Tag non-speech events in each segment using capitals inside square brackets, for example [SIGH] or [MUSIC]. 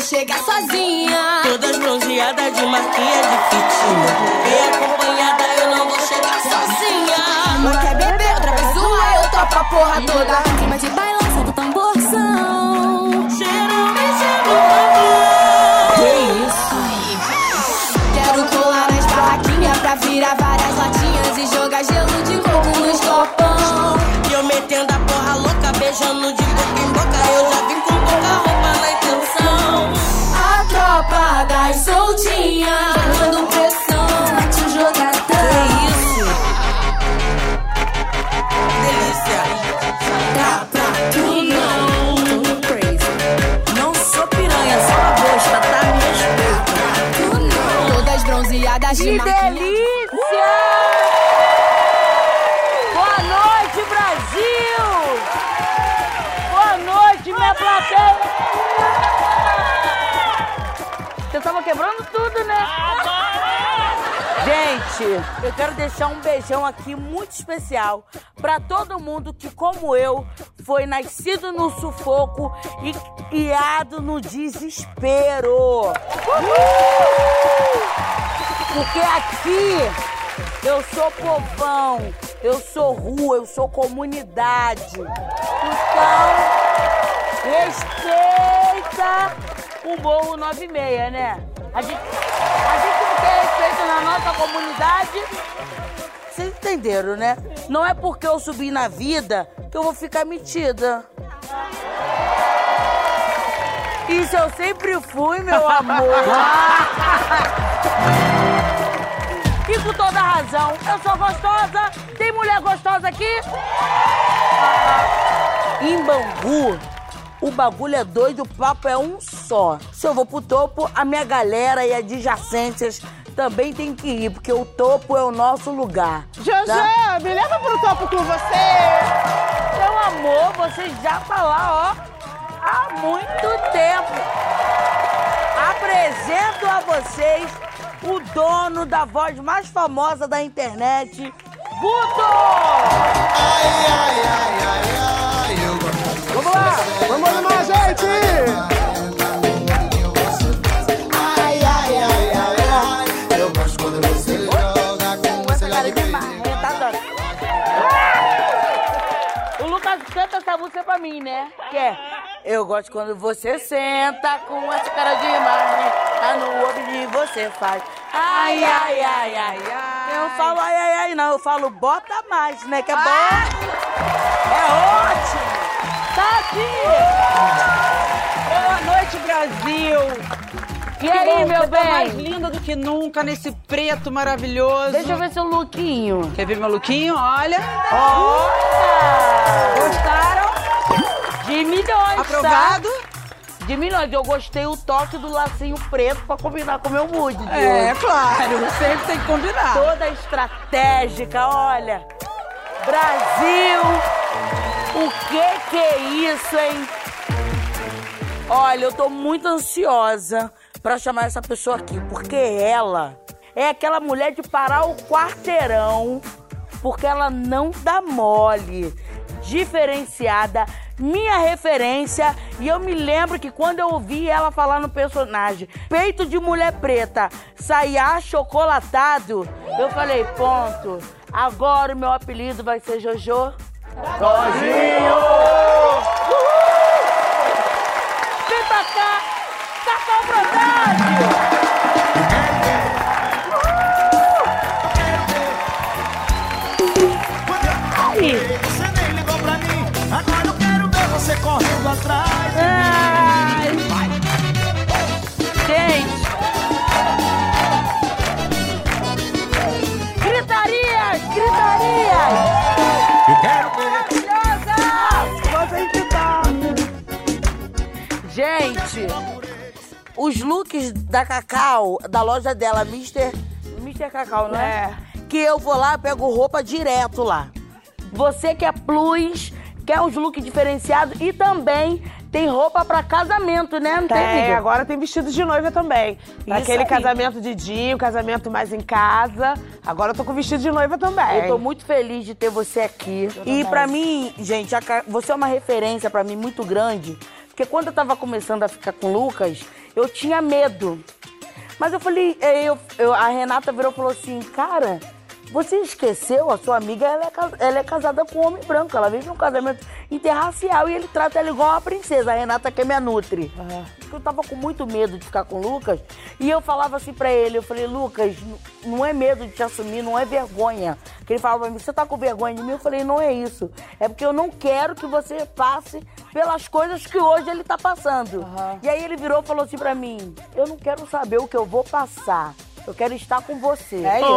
vou chegar sozinha. Todas bronzeadas de marquinha de fitinha. Bem acompanhada, eu não vou chegar sozinha. Uma quer beber, outra zoar, eu topo a porra toda. Clima de bailão, solta o tamborzão. Cheiro me chama. Que isso? Quero colar nas barraquinhas pra virar várias latinhas e jogar gelo de coco nos copão. E eu metendo a porra louca, beijando de boca A tropa das soltinhas, dando pressão pra te jogar Que isso? Delícia. Tá pra tu não. Tô crazy. Não sou piranha, sou uma bosta, tá? Me respeita. Tu não. Todas bronzeadas de Que delícia! Tava quebrando tudo, né? Gente, eu quero deixar um beijão aqui muito especial pra todo mundo que, como eu, foi nascido no sufoco e criado no desespero. Porque aqui eu sou povão, eu sou rua, eu sou comunidade. Então, respeita o Morro 96, né? A gente, a gente não tem respeito na nossa comunidade. Vocês entenderam, né? Não é porque eu subi na vida que eu vou ficar metida. Isso eu sempre fui, meu amor. [LAUGHS] E com toda razão, eu sou gostosa. Tem mulher gostosa aqui? Em Bangu, o bagulho é doido, o papo é um só. Se eu vou pro topo, a minha galera e adjacências também tem que ir, porque o topo é o nosso lugar. Jojo, tá? me leva pro topo com você. Meu amor, você já tá lá, ó, há muito tempo. Apresento a vocês o dono da voz mais famosa da internet, Guto! Vamos música pra mim, né? Que é Eu gosto quando você senta com essa cara de marreta no ouvido e você faz Ai, ai, ai, ai, ai Eu falo ai, ai, ai, não, eu falo bota mais, né? Que é bom É ótimo Tá aqui Boa noite, Brasil. E aí, meu você tá mais bem? linda do que nunca nesse preto maravilhoso. Deixa eu ver seu lookinho Quer ver meu lookinho? Olha. Olha! Gostaram? De milhões, tá? Aprovado? De milhões. Eu gostei o toque do lacinho preto pra combinar com o meu mood de É, hoje. claro. [LAUGHS] Sempre tem que combinar. Toda estratégica, olha. Brasil! O que que é isso, hein? Olha, eu tô muito ansiosa pra chamar essa pessoa aqui, porque ela é aquela mulher de parar o quarteirão, porque ela não dá mole. Diferenciada, minha referência, e eu me lembro que quando eu ouvi ela falar no personagem Peito de Mulher Preta, saia chocolatado, eu falei, ponto. Agora o meu apelido vai ser Jojo. Vem os looks da Cacau, da loja dela, Mr. Mr. Cacau, não é? Que eu vou lá, pego roupa direto lá. Você que é plus, quer uns looks diferenciados e também tem roupa pra casamento, né? Não tem, Tem, agora tem vestido de noiva também. Isso Aquele aí. casamento de dia, um casamento mais em casa. Agora eu tô com vestido de noiva também. Eu tô muito feliz de ter você aqui. E pra mim, gente, você é uma referência pra mim muito grande. Porque quando eu tava começando a ficar com o Lucas, eu tinha medo. Mas eu falei, eh, eu, eu- a Renata virou e falou assim, cara, você esqueceu, a sua amiga, ela é, ela é casada com um homem branco. Ela vive um casamento interracial e ele trata ela igual uma princesa. A Renata que é minha nutri. Porque Eu tava com muito medo de ficar com o Lucas. E eu falava assim pra ele, eu falei, Lucas, não é medo de te assumir, não é vergonha. Que ele falava pra mim, você tá com vergonha de mim? Eu falei, não é isso. É porque eu não quero que você passe pelas coisas que hoje ele tá passando. E aí ele virou e falou assim pra mim, eu não quero saber o que eu vou passar. Eu quero estar com você. É isso.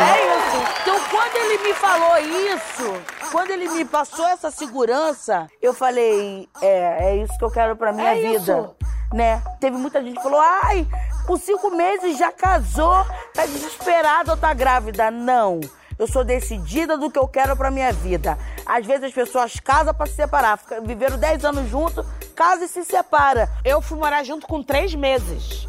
É isso. Então, quando ele me falou isso, quando ele me passou essa segurança, eu falei, é, é isso que eu quero pra minha É vida. isso. Né? Teve muita gente que falou, ai, com cinco meses já casou, tá desesperada ou tá grávida. Não. Eu sou decidida do que eu quero pra minha vida. Às vezes as pessoas casam pra se separar. Fica- Viveram 10 anos juntos, casa e se separa. Eu fui morar junto com três meses.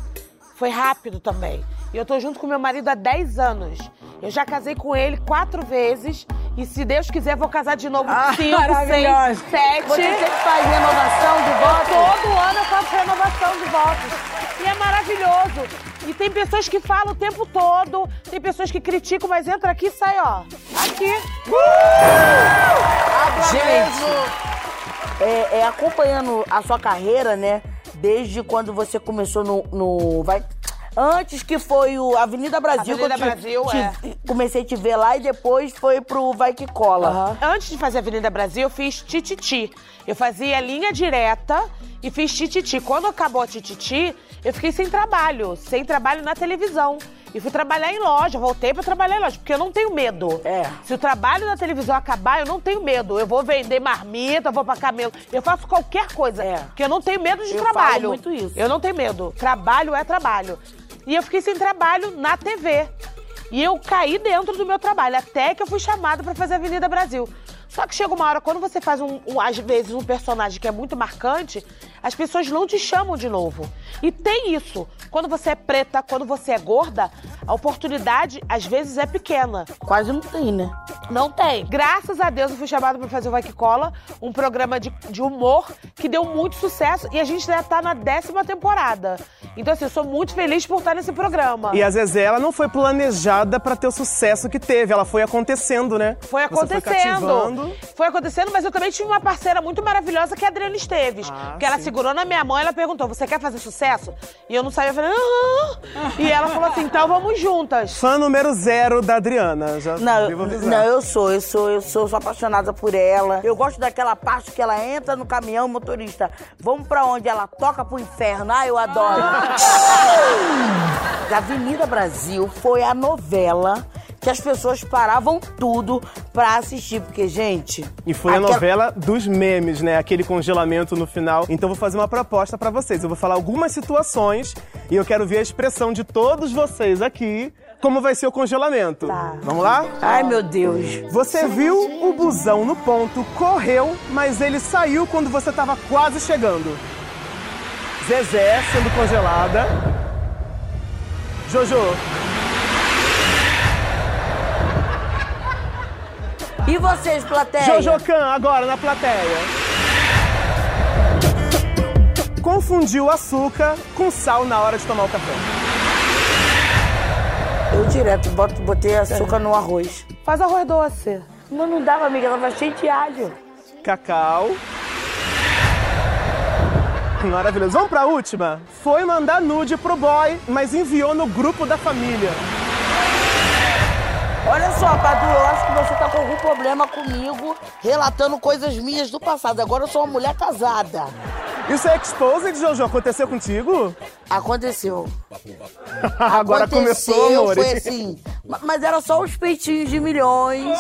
Foi rápido também. E eu tô junto com meu marido há 10 anos. Eu já casei com ele quatro vezes. E se Deus quiser, vou casar de novo Ah, cinco, [LAUGHS] seis, sete. Você sempre faz renovação de voto? Todo ano eu faço renovação de votos. E é maravilhoso. E tem pessoas que falam o tempo todo, tem pessoas que criticam, mas entra aqui e sai, ó. Aqui. Gente, é, é, acompanhando a sua carreira, né? Desde quando você começou no. no- vai, antes que foi o Avenida Brasil. Avenida que eu te- Brasil, te- Comecei a te ver lá e depois foi pro Vai Que Cola. Antes de fazer Avenida Brasil, eu fiz tititi. Eu fazia linha direta e fiz tititi. Quando acabou a tititi, eu fiquei sem trabalho, sem trabalho na televisão. E fui trabalhar em loja, voltei pra trabalhar em loja, porque eu não tenho medo. É. Se o trabalho na televisão acabar, eu não tenho medo. Eu vou vender marmita, vou pra camelo. Eu faço qualquer coisa. É. Porque eu não tenho medo de Eu trabalho. falo muito isso. Eu não tenho medo. Trabalho é trabalho. E eu fiquei sem trabalho na TV. E eu caí dentro do meu trabalho, até que eu fui chamada pra fazer Avenida Brasil. Só que chega uma hora, quando você faz, um, um- às vezes, um personagem que é muito marcante, as pessoas não te chamam de novo. E tem isso. Quando você é preta, quando você é gorda, a oportunidade, às vezes, é pequena. Quase não tem, né? Não tem. Graças a Deus eu fui chamada pra fazer o Vai Que Cola, um programa de, de humor que deu muito sucesso e a gente já tá na décima temporada. Então, assim, eu sou muito feliz por estar nesse programa. E a Zezé, ela não foi planejada pra ter o sucesso que teve, ela foi acontecendo, né? Foi Você foi acontecendo. cativando. Foi acontecendo, mas eu também tive uma parceira muito maravilhosa que é a Adriana Esteves. Ah, que ela sim. Segurou na minha mão e ela perguntou: Você quer fazer sucesso? E eu não sabia, eu falei, aham. E ela falou assim: então vamos juntas. Fã número zero da Adriana, já Não, devo avisar. não, eu sou, eu sou, eu sou, sou apaixonada por ela. Eu gosto daquela parte que ela entra no caminhão, motorista. Vamos pra onde ela toca pro inferno. Ah, eu adoro. [LAUGHS] A Avenida Brasil foi a novela que as pessoas paravam tudo pra assistir, porque gente, E foi a aquela- novela dos memes, né? Aquele congelamento no final. Então eu vou fazer uma proposta pra vocês. Eu vou falar algumas situações e eu quero ver a expressão de todos vocês aqui. Como vai ser o congelamento? Tá. Vamos lá? Ai, meu Deus. Você viu o busão no ponto, correu, mas ele saiu quando você tava quase chegando. Zezé sendo congelada. Jojo, E vocês, plateia? Jojo Can agora na plateia. Confundiu açúcar com sal na hora de tomar o café. Eu direto boto, botei açúcar no arroz. Faz arroz doce. Não, não dava, amiga, tava cheio de alho. Cacau. Maravilhoso. Vamos pra última? Foi mandar nude pro boy, mas enviou no grupo da família. Olha só, Padu, eu acho que você tá com algum problema comigo, relatando coisas minhas do passado. Agora eu sou uma mulher casada. Isso é exposed, Jojo? Aconteceu contigo? Aconteceu. [LAUGHS] Agora Aconteceu, começou, amor. Foi assim. ma- Mas era só os peitinhos de milhões.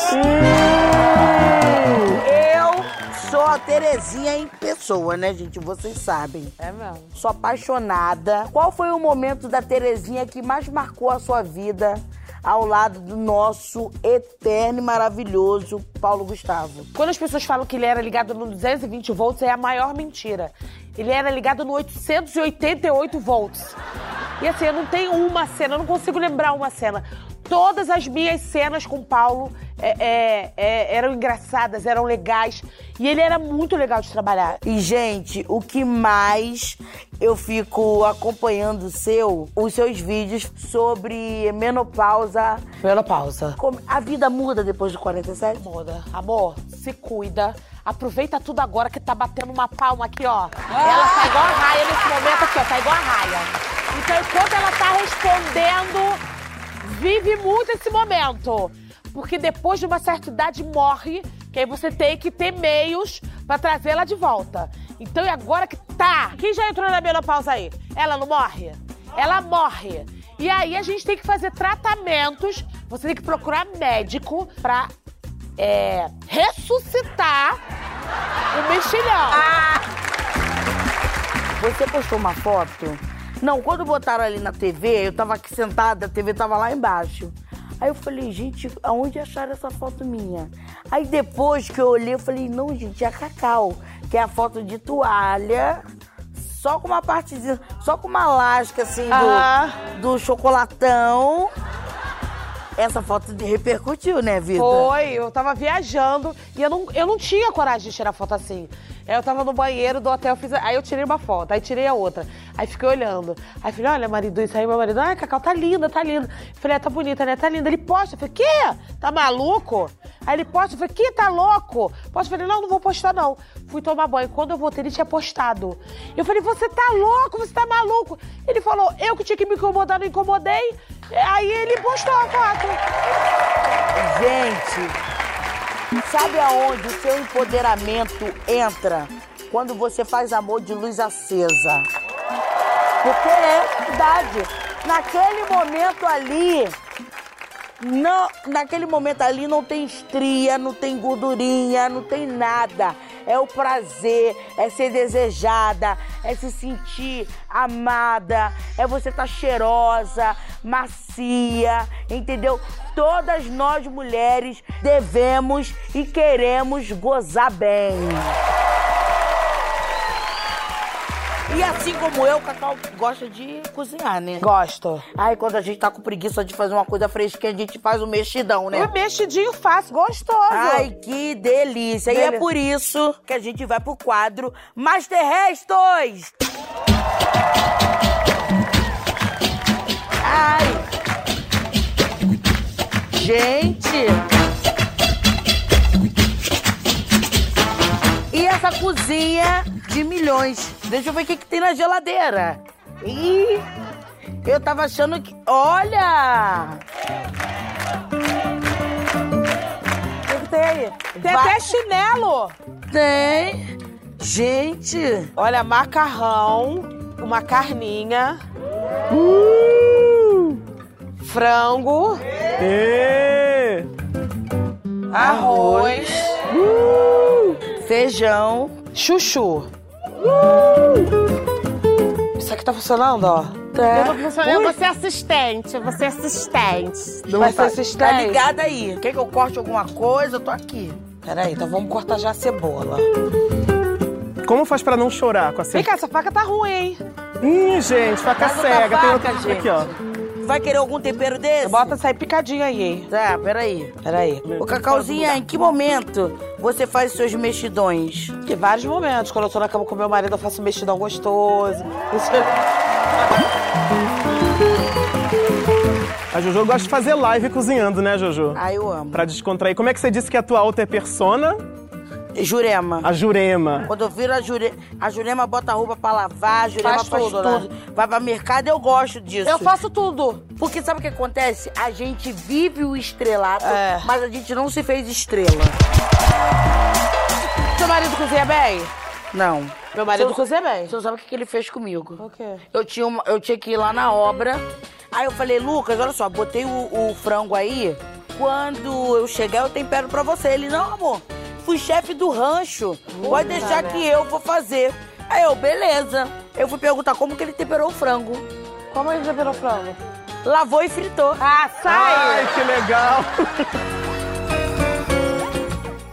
Eu sou a Terezinha em pessoa, né, gente? Vocês sabem. É mesmo. Sou apaixonada. Qual foi o momento da Terezinha que mais marcou a sua vida? Ao lado do nosso eterno e maravilhoso Paulo Gustavo. Quando as pessoas falam que ele era ligado no 220 volts, é a maior mentira. Ele era ligado no 888 volts. E assim, eu não tenho uma cena, eu não consigo lembrar uma cena. Todas as minhas cenas com o Paulo é, é, é, eram engraçadas, eram legais. E ele era muito legal de trabalhar. E, gente, o que mais eu fico acompanhando o seu, os seus vídeos sobre menopausa. Menopausa. Como a vida muda depois de 47? Muda. Amor, se cuida. Aproveita tudo agora que tá batendo uma palma aqui, ó. Ela tá igual a raia nesse momento aqui, ó. Tá igual a raia. Então, enquanto ela tá respondendo, vive muito esse momento. Porque depois de uma certa idade morre, que aí você tem que ter meios pra trazê-la de volta. Então, e agora que tá? Quem já entrou na menopausa aí? Ela não morre? Ela morre. E aí a gente tem que fazer tratamentos. Você tem que procurar médico pra é, ressuscitar o mexilhão. Você postou uma foto? Não, quando botaram ali na TV, eu tava aqui sentada, a TV tava lá embaixo. Aí eu falei, gente, aonde acharam essa foto minha? Aí depois que eu olhei, eu falei, não, gente, é a Cacau, que é a foto de toalha, só com uma partezinha, só com uma lasca assim do, do chocolatão. Essa foto repercutiu, né, Vitor? Foi, eu tava viajando e eu não, eu não tinha coragem de tirar foto assim. Aí eu tava no banheiro do hotel, fiz, aí eu tirei uma foto, aí tirei a outra. Aí fiquei olhando. Aí falei, olha, marido, isso aí, meu marido, ai, Cacau, tá linda, tá linda. Falei, é, tá bonita, né? Tá linda. Ele posta. Eu falei, quê? Tá maluco? Aí ele posta, eu falei, que tá louco? Posta, eu falei, não, não vou postar, não. Fui tomar banho. Quando eu voltei, ele tinha postado. Eu falei, você tá louco, você tá maluco? Ele falou, eu que tinha que me incomodar, não incomodei. Aí ele postou a foto. Gente, sabe aonde o seu empoderamento entra? Quando você faz amor de luz acesa. Porque é verdade. Naquele momento ali, não, naquele momento ali não tem estria, não tem gordurinha, não tem nada. É o prazer, é ser desejada, é se sentir amada, é você estar cheirosa, macia, entendeu? Todas nós mulheres devemos e queremos gozar bem. Assim como eu, o Cacau gosta de cozinhar, né? Gosto. Aí quando a gente tá com preguiça de fazer uma coisa fresquinha, a gente faz o mexidão, né? O mexidinho fácil, gostoso. Ai, que delícia. E é Delícia. por isso que a gente vai pro quadro Master Restos. Ai. Gente. E essa cozinha de milhões. Deixa eu ver o que, que tem na geladeira. Ih, eu tava achando que... Olha! O que, tem aí? Tem até chinelo. Tem. Gente. Olha, macarrão, uma carninha, Uh! frango, arroz, Feijão. chuchu. Isso aqui tá funcionando, ó. Tá. Eu vou ser assistente, eu vou ser assistente. Não Vai ser tá- assistente? Tá ligada aí. Quer que eu corte alguma coisa? Eu tô aqui. Peraí, então vamos cortar já a cebola. Como faz pra não chorar com a Vem cebola? cá, essa faca tá ruim, hein? Ih, gente, faca da cega. Tem faca, outro gente. aqui, ó. Vai querer algum tempero desse? Bota essa aí picadinha aí, hein? Tá, peraí. Peraí. Ô, Cacauzinha, em que momento você faz seus mexidões? Em vários momentos. Quando eu tô na cama com meu marido, eu faço um mexidão gostoso. [LAUGHS] A Jojo gosta de fazer live cozinhando, né, Jojo? Ah, eu amo. Pra descontrair. Como é que você disse que a tua outra é persona? Jurema. A Jurema. Quando eu viro a Jurema, a Jurema bota a roupa pra lavar, a Jurema Faz faz, tudo, tudo. né? Vai pra mercado, eu gosto disso. Eu faço tudo. Porque sabe o que acontece? A gente vive o estrelato, É. mas a gente não se fez estrela. Seu marido cozinha bem? Não. Meu marido Seu- cozinha bem. Você não sabe o que que ele fez comigo? O quê? Eu tinha, uma- eu tinha que ir lá na obra. Aí eu falei, Lucas, olha só, botei o, o frango aí. Quando eu chegar, eu tempero pra você. Ele, não, amor, fui chefe do rancho. Pode deixar que eu vou fazer. Aí eu, beleza. Eu fui perguntar como que ele temperou o frango. Como ele temperou frango? lavou e fritou. Ah, sai! Ai, que legal!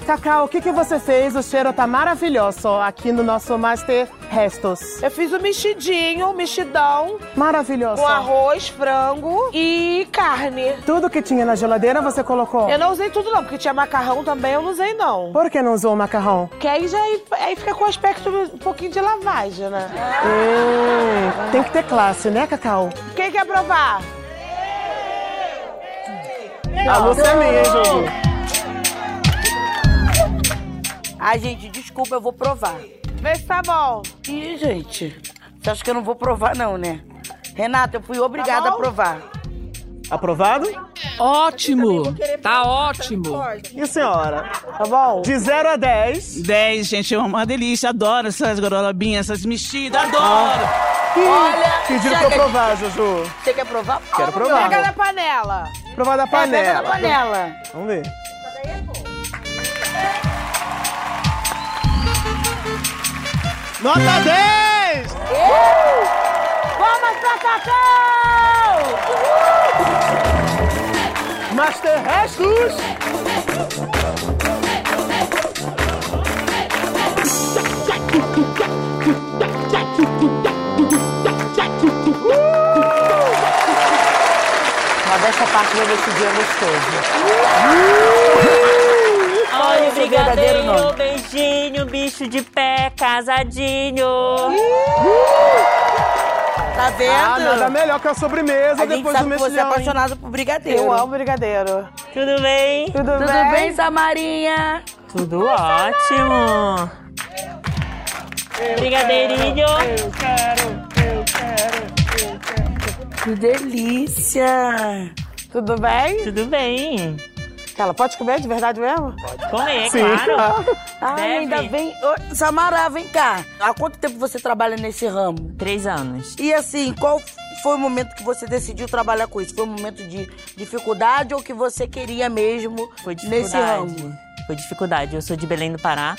Cacau, o que, que você fez? O cheiro tá maravilhoso aqui no nosso Master Restos. Eu fiz o mexidinho, o mexidão, Maravilhoso. com arroz, frango e carne. Tudo que tinha na geladeira você colocou? Eu não usei tudo não, porque tinha macarrão também, eu não usei não. Por que não usou o macarrão? Porque aí já aí fica com aspecto um pouquinho de lavagem, né? Hum, tem que ter classe, né, Cacau? Quem quer provar? A Lúcia é minha, hein, Juju? Ai, gente, desculpa, eu vou provar. Vê se tá bom. Ih, gente, você acha que eu não vou provar, não, né? Renata, eu fui obrigada Tá a provar. Aprovado? Ótimo! Tá ótimo! E a senhora? Tá bom? De 0 a 10. 10, gente, é uma delícia. Adoro essas gorolobinhas, essas mexidas, adoro! Olha, Pediram pra eu que- provar, Juju. Você quer provar? Quero provar. Pega da panela. Provar da É, pega panela. na panela. Vamos ver. Nota 10! Palmas pra Cacau! Master Restos! Mas dessa parte meu vestidinho é gostoso. Olha o verdadeiro brigadeiro, beijinho, bicho de pé, casadinho. Tá vendo? Ah, nada melhor que a sobremesa a depois do sabe que você é mexilhão. apaixonado por brigadeiro. Eu amo brigadeiro. Tudo bem? Tudo, Tudo bem? bem, Samarinha? Tudo ótimo. Brigadeirinho. Eu quero, eu quero, eu quero. Que delícia! Tudo bem? Tudo bem. Ela pode comer de verdade mesmo? Comer, Sim. claro. Ah, Deve. ainda vem. Ô, Samara, vem cá. Há quanto tempo você trabalha nesse ramo? Três anos. E assim, qual foi o momento que você decidiu trabalhar com isso? Foi um momento de dificuldade ou que você queria mesmo Foi nesse ramo? dificuldade. Foi dificuldade. Eu sou de Belém do Pará.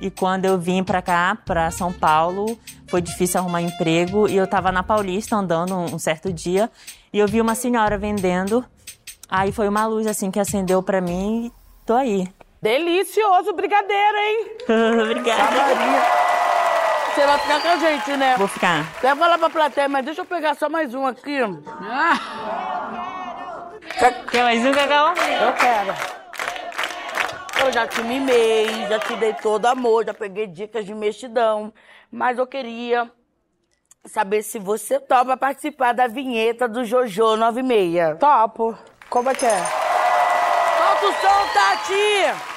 E quando eu vim pra cá, pra São Paulo, foi difícil arrumar emprego. E eu tava na Paulista andando um um certo dia. E eu vi uma senhora vendendo. Aí foi uma luz assim que acendeu pra mim e tô aí. Delicioso brigadeiro, hein? [LAUGHS] Obrigada. Você vai ficar com a gente, né? Vou ficar. Quer falar pra plateia, mas deixa eu pegar só mais um aqui. Quer mais um, Cacau? Eu quero. Eu já te mimei, já te dei todo amor, já peguei dicas de mexidão. Mas eu queria saber se você topa participar da vinheta do Jojo 96. Topo. Como é que é? Solta o som, Tati!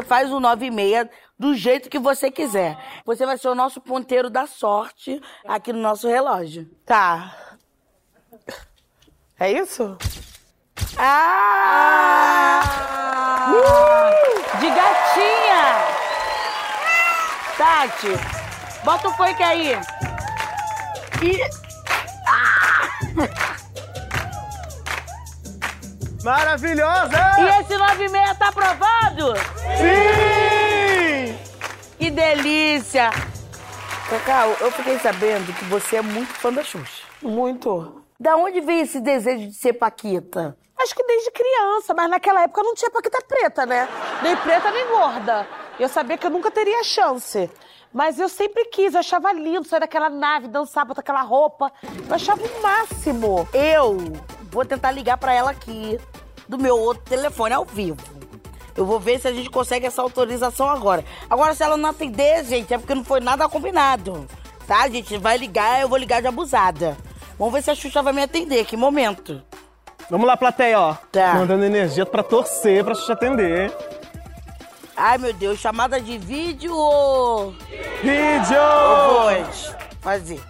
Você faz o 9 e meia do jeito que você quiser. Você vai ser o nosso ponteiro da sorte aqui no nosso relógio. Tá. É isso? Ah! Uh! De gatinha! Tati, bota o funk aí. E... Maravilhosa! E esse 9 e meia tá aprovado? Sim! Que delícia! Cacau, eu fiquei sabendo que você é muito fã da Xuxa. Muito. Da onde veio esse desejo de ser Paquita? Acho que desde criança, mas naquela época não tinha paquita preta, né? Nem preta nem gorda. Eu sabia que eu nunca teria chance. Mas eu sempre quis, eu achava lindo sair daquela nave, dançar, botar aquela roupa. Eu achava o máximo. Eu vou tentar ligar pra ela aqui, do meu outro telefone, ao vivo. Eu vou ver se a gente consegue essa autorização agora. Agora, se ela não atender, gente, é porque não foi nada combinado. Tá? Gente vai ligar, eu vou ligar de abusada. Vamos ver se a Xuxa vai me atender. Que momento. Vamos lá, plateia, ó. Tá. Mandando energia pra torcer, pra te atender. Ai, meu Deus, chamada de vídeo ou... Vídeo! Voz. Fazer.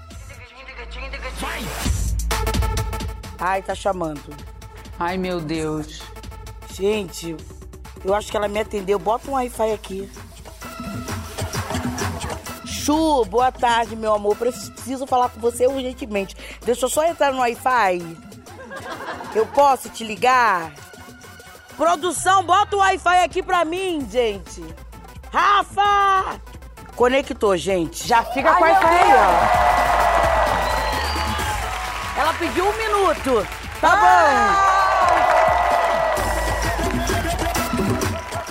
Ai, tá chamando. Ai, meu Deus. Gente, eu acho que ela me atendeu. Bota um Wi-Fi aqui. Chu, boa tarde, meu amor. Preciso falar com você urgentemente. Deixa eu só entrar no Wi-Fi. Eu posso te ligar? Produção, bota o Wi-Fi aqui pra mim, gente. Rafa! Conectou, gente. Já fica com o Wi-Fi aí, ó. Ela pediu um minuto. Tá bom.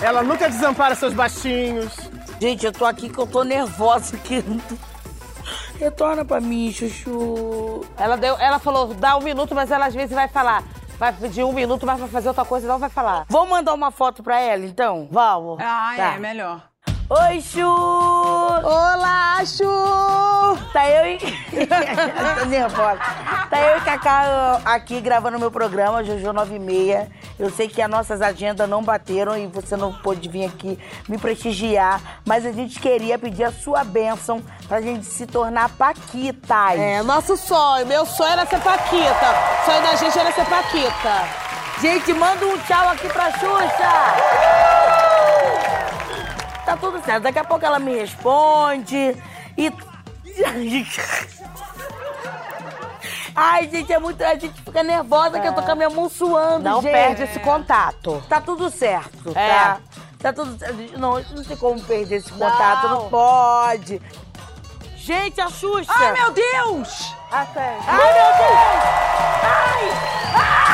Ela nunca desampara seus baixinhos. Gente, eu tô aqui que eu tô nervosa aqui. Retorna pra mim, Chuchu. Ela, deu, ela falou, dá um minuto, mas ela às vezes vai falar. Vai pedir um minuto, mas vai fazer outra coisa e não vai falar. Vamos mandar uma foto pra ela, então? Vamos. Ah, Tá. é, melhor. Oi, Chu! Olá, Chu! Tá eu e... [LAUGHS] Tô nervosa. Tá eu e Cacá aqui gravando meu programa, Jojo 96. Eu sei que as nossas agendas não bateram e você não pôde vir aqui me prestigiar, mas a gente queria pedir a sua bênção pra gente se tornar Paquitas. É, nosso sonho. Meu sonho era ser Paquita. O sonho da gente era ser Paquita. Gente, manda um tchau aqui pra Xuxa! Daqui a pouco ela me responde e. Ai, gente, é muito. A gente fica nervosa que eu tô com a minha mão suando, Não gente. perde esse contato. Tá tudo certo, É. tá? Tá tudo certo. Não, não tem como perder esse contato, não, pode. Gente, a Xuxa! Ai, meu Deus! Até. Ai, meu Deus! Ai! Ai!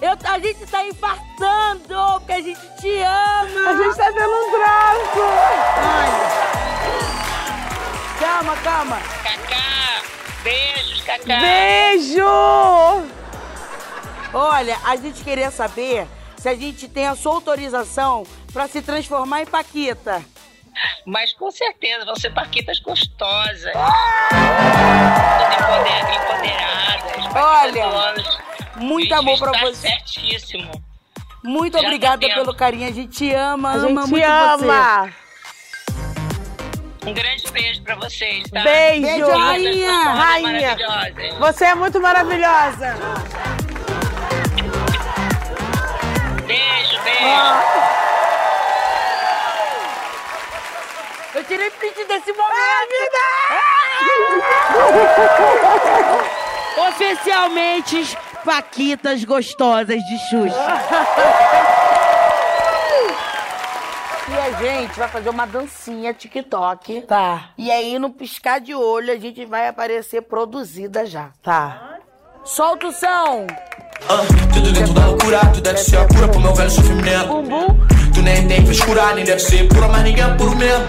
Eu, a gente tá infartando, porque a gente te ama! A gente tá vendo um braço. Ai. Calma, calma! Cacá, beijos, Cacá. Beijo! Olha, a gente queria saber se a gente tem a sua autorização pra se transformar em Paquita. Mas com certeza vão ser paquitas gostosas. Empoder- empoderadas. Olha. Muito Gente, amor pra está você. certíssimo. Muito Já tá obrigada pelo carinho. A gente te ama, A ama gente muito ama. Um grande beijo pra vocês, tá? Beijo. Beijo, rainha, rainha. Você é muito maravilhosa. Beijo, beijo. você. Eu tirei print desse momento. [LAUGHS] Oficialmente, Paquitas gostosas de Xuxa. E a gente vai fazer uma dancinha TikTok. Tá, E aí, no piscar de olho, a gente vai aparecer produzida já. tá. Solta o som! Ah, tudo dentro da loucura, tu deve ser a cura pro meu velho sofrimento. Bumbum. Tu nem tem frescura, nem deve ser pura, mas ninguém é puro mesmo.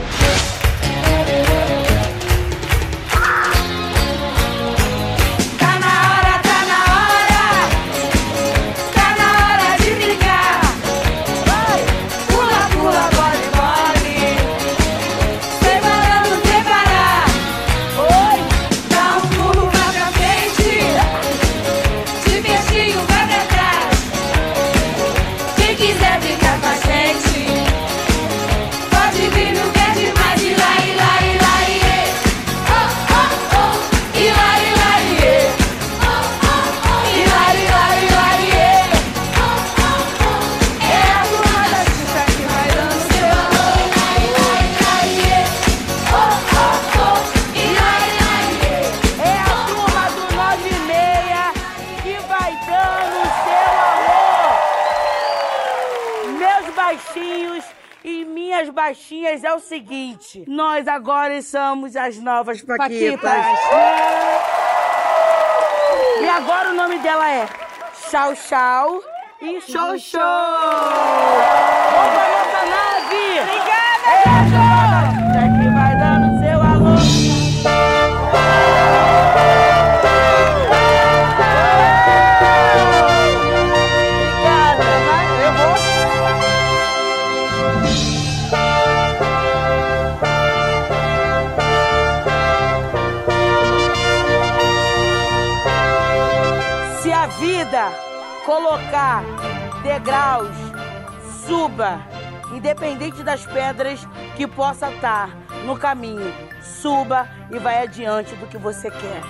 O seguinte: nós agora somos as novas Paquitas. Paquitas. E agora o nome dela é Chau Chau e Show Show. Pra nossa nave! Obrigada, é que possa estar no caminho. Suba e vai adiante do que você quer.